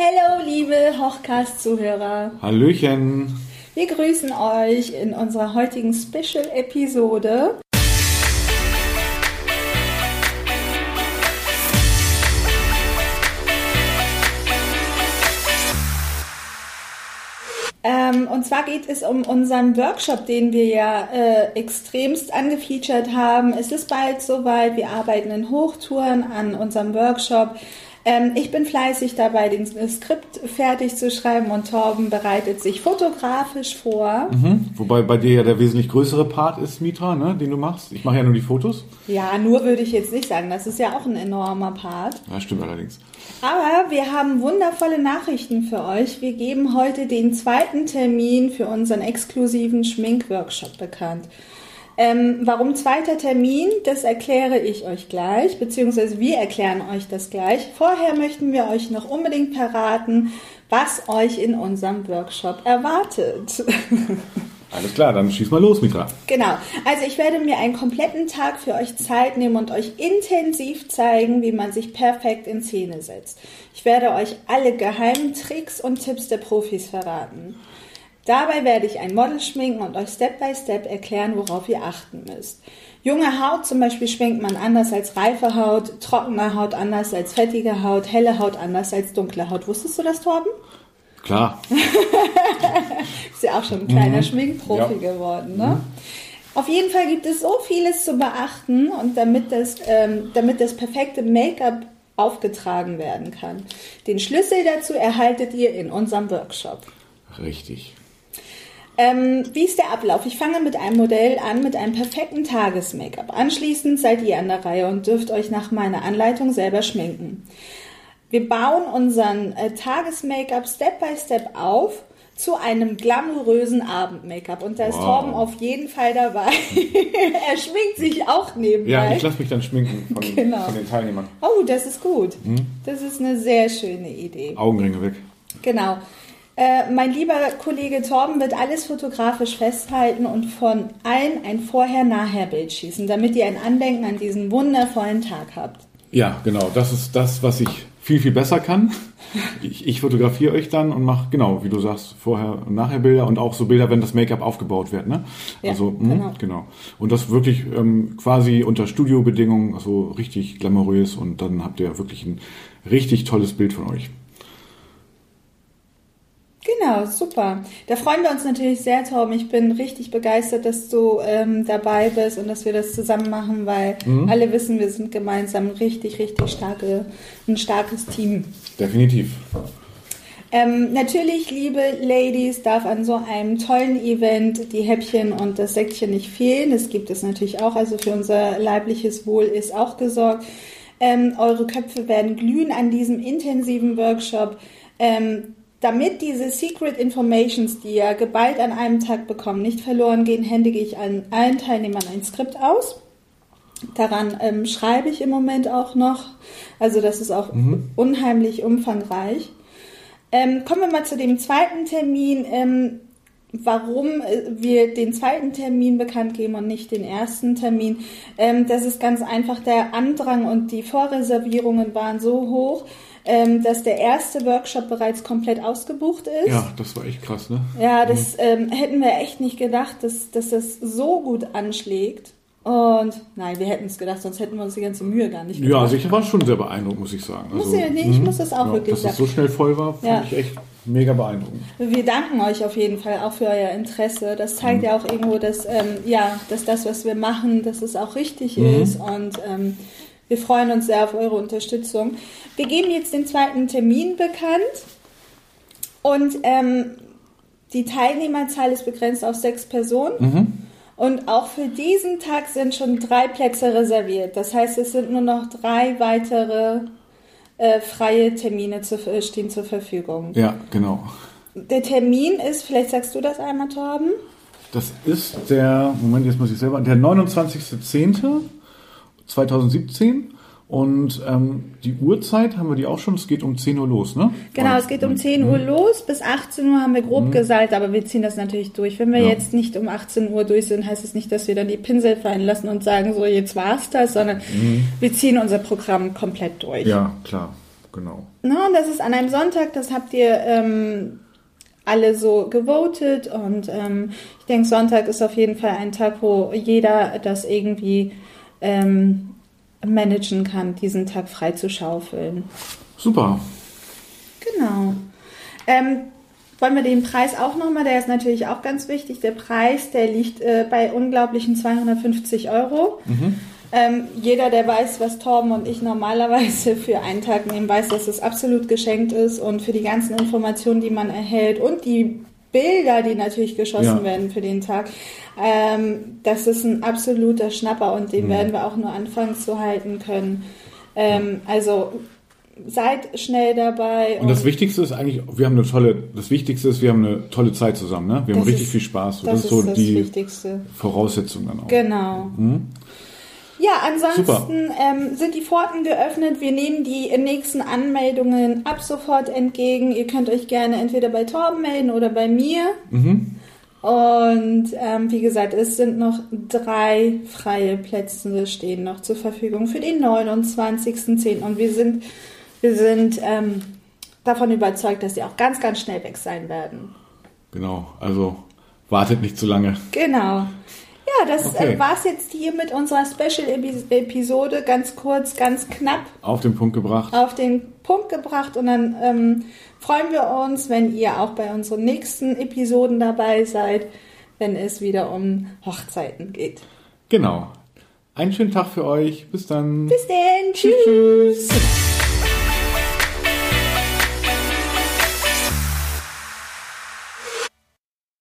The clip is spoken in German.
Hallo, liebe Hochcast-Zuhörer. Hallöchen. Wir grüßen euch in unserer heutigen Special-Episode. Ähm, und zwar geht es um unseren Workshop, den wir ja äh, extremst angefeatured haben. Es ist bald soweit. Wir arbeiten in Hochtouren an unserem Workshop. Ähm, ich bin fleißig dabei, den Skript fertig zu schreiben und Torben bereitet sich fotografisch vor. Mhm. Wobei bei dir ja der wesentlich größere Part ist, Mitra, ne, den du machst. Ich mache ja nur die Fotos. Ja, nur würde ich jetzt nicht sagen. Das ist ja auch ein enormer Part. Ja, stimmt allerdings. Aber wir haben wundervolle Nachrichten für euch. Wir geben heute den zweiten Termin für unseren exklusiven Schminkworkshop bekannt. Ähm, warum zweiter Termin, das erkläre ich euch gleich, beziehungsweise wir erklären euch das gleich. Vorher möchten wir euch noch unbedingt verraten, was euch in unserem Workshop erwartet. Alles klar, dann schieß mal los, Mitra. Genau. Also ich werde mir einen kompletten Tag für euch Zeit nehmen und euch intensiv zeigen, wie man sich perfekt in Szene setzt. Ich werde euch alle geheimen Tricks und Tipps der Profis verraten. Dabei werde ich ein Model schminken und euch Step by Step erklären, worauf ihr achten müsst. Junge Haut zum Beispiel schminkt man anders als reife Haut, trockene Haut anders als fettige Haut, helle Haut anders als dunkle Haut. Wusstest du das, Torben? Klar. Ist ja auch schon ein kleiner mhm. Schminkprofi ja. geworden, ne? Mhm. Auf jeden Fall gibt es so vieles zu beachten und damit das, ähm, damit das perfekte Make-up aufgetragen werden kann. Den Schlüssel dazu erhaltet ihr in unserem Workshop. Richtig. Ähm, wie ist der Ablauf? Ich fange mit einem Modell an, mit einem perfekten Tages-Make-up. Anschließend seid ihr an der Reihe und dürft euch nach meiner Anleitung selber schminken. Wir bauen unseren äh, Tages-Make-up Step by Step auf zu einem glamourösen Abend-Make-up. Und da ist wow. Torben auf jeden Fall dabei. er schminkt sich auch nebenbei. Ja, ich lasse mich dann schminken von, genau. von, den Teilnehmern. Oh, das ist gut. Hm? Das ist eine sehr schöne Idee. Augenringe weg. Genau. Äh, mein lieber Kollege Torben wird alles fotografisch festhalten und von allen ein Vorher-Nachher-Bild schießen, damit ihr ein Andenken an diesen wundervollen Tag habt. Ja, genau. Das ist das, was ich viel, viel besser kann. Ich, ich fotografiere euch dann und mache, genau, wie du sagst, vorher und nachher Bilder und auch so Bilder, wenn das Make-up aufgebaut wird. Ne? Ja, also, mh, genau. genau. Und das wirklich ähm, quasi unter Studiobedingungen, also richtig glamourös und dann habt ihr wirklich ein richtig tolles Bild von euch. Genau, super. Da freuen wir uns natürlich sehr, Torben. Ich bin richtig begeistert, dass du ähm, dabei bist und dass wir das zusammen machen, weil mhm. alle wissen, wir sind gemeinsam richtig, richtig starke, ein starkes Team. Definitiv. Ähm, natürlich, liebe Ladies, darf an so einem tollen Event die Häppchen und das Säckchen nicht fehlen. Das gibt es natürlich auch. Also für unser leibliches Wohl ist auch gesorgt. Ähm, eure Köpfe werden glühen an diesem intensiven Workshop. Ähm, damit diese Secret Informations, die ihr geballt an einem Tag bekommen, nicht verloren gehen, händige ich an allen Teilnehmern ein Skript aus. Daran ähm, schreibe ich im Moment auch noch. Also das ist auch mhm. unheimlich umfangreich. Ähm, kommen wir mal zu dem zweiten Termin. Ähm, warum äh, wir den zweiten Termin bekannt geben und nicht den ersten Termin. Ähm, das ist ganz einfach, der Andrang und die Vorreservierungen waren so hoch, ähm, dass der erste Workshop bereits komplett ausgebucht ist. Ja, das war echt krass, ne? Ja, das mhm. ähm, hätten wir echt nicht gedacht, dass, dass das so gut anschlägt. Und nein, wir hätten es gedacht, sonst hätten wir uns die ganze Mühe gar nicht gemacht. Ja, also ich war schon sehr beeindruckt, muss ich sagen. Also, muss ich, nee, ich mhm. muss das auch ja, wirklich dass sagen. Dass es so schnell voll war, fand ja. ich echt mega beeindruckend. Wir danken euch auf jeden Fall auch für euer Interesse. Das zeigt mhm. ja auch irgendwo, dass, ähm, ja, dass das, was wir machen, dass es auch richtig mhm. ist. Und ähm, wir freuen uns sehr auf eure Unterstützung. Wir geben jetzt den zweiten Termin bekannt und ähm, die Teilnehmerzahl ist begrenzt auf sechs Personen. Mhm. Und auch für diesen Tag sind schon drei Plätze reserviert. Das heißt, es sind nur noch drei weitere äh, freie Termine zu, äh, stehen zur Verfügung. Ja, genau. Der Termin ist, vielleicht sagst du das einmal, Torben? Das ist der, Moment, jetzt muss ich selber, der 29.10. 2017. Und ähm, die Uhrzeit haben wir die auch schon, es geht um 10 Uhr los, ne? Genau, es geht um 10 Uhr mhm. los, bis 18 Uhr haben wir grob mhm. gesagt, aber wir ziehen das natürlich durch. Wenn wir ja. jetzt nicht um 18 Uhr durch sind, heißt es das nicht, dass wir dann die Pinsel fallen lassen und sagen, so jetzt war's das, sondern mhm. wir ziehen unser Programm komplett durch. Ja, klar. genau. Na, und das ist an einem Sonntag, das habt ihr ähm, alle so gewotet und ähm, ich denke, Sonntag ist auf jeden Fall ein Tag, wo jeder das irgendwie ähm, managen kann, diesen Tag frei zu schaufeln. Super. Genau. Ähm, wollen wir den Preis auch nochmal, der ist natürlich auch ganz wichtig. Der Preis, der liegt äh, bei unglaublichen 250 Euro. Mhm. Ähm, jeder, der weiß, was Torben und ich normalerweise für einen Tag nehmen, weiß, dass es absolut geschenkt ist und für die ganzen Informationen, die man erhält und die Bilder, die natürlich geschossen ja. werden für den Tag, ähm, das ist ein absoluter Schnapper und den mhm. werden wir auch nur anfangs zu halten können. Ähm, also seid schnell dabei. Und, und, das Wichtigste ist eigentlich, wir haben eine tolle, das Wichtigste ist, wir haben eine tolle Zeit zusammen, ne? Wir haben richtig ist, viel Spaß. Das, das ist so das die Wichtigste. Voraussetzung dann auch. Genau. Mhm. Ja, ansonsten ähm, sind die Pforten geöffnet. Wir nehmen die nächsten Anmeldungen ab sofort entgegen. Ihr könnt euch gerne entweder bei Torben melden oder bei mir. Mhm. Und ähm, wie gesagt, es sind noch drei freie Plätze stehen noch zur Verfügung für den 29.10. Und wir sind, wir sind ähm, davon überzeugt, dass sie auch ganz, ganz schnell weg sein werden. Genau, also wartet nicht zu lange. Genau. Ja, das äh, okay. äh, war es jetzt hier mit unserer Special-Episode. Ganz kurz, ganz knapp. Auf den Punkt gebracht. Auf den Punkt gebracht. Und dann ähm, freuen wir uns, wenn ihr auch bei unseren nächsten Episoden dabei seid, wenn es wieder um Hochzeiten geht. Genau. Einen schönen Tag für euch. Bis dann. Bis dann. Tschüss. tschüss.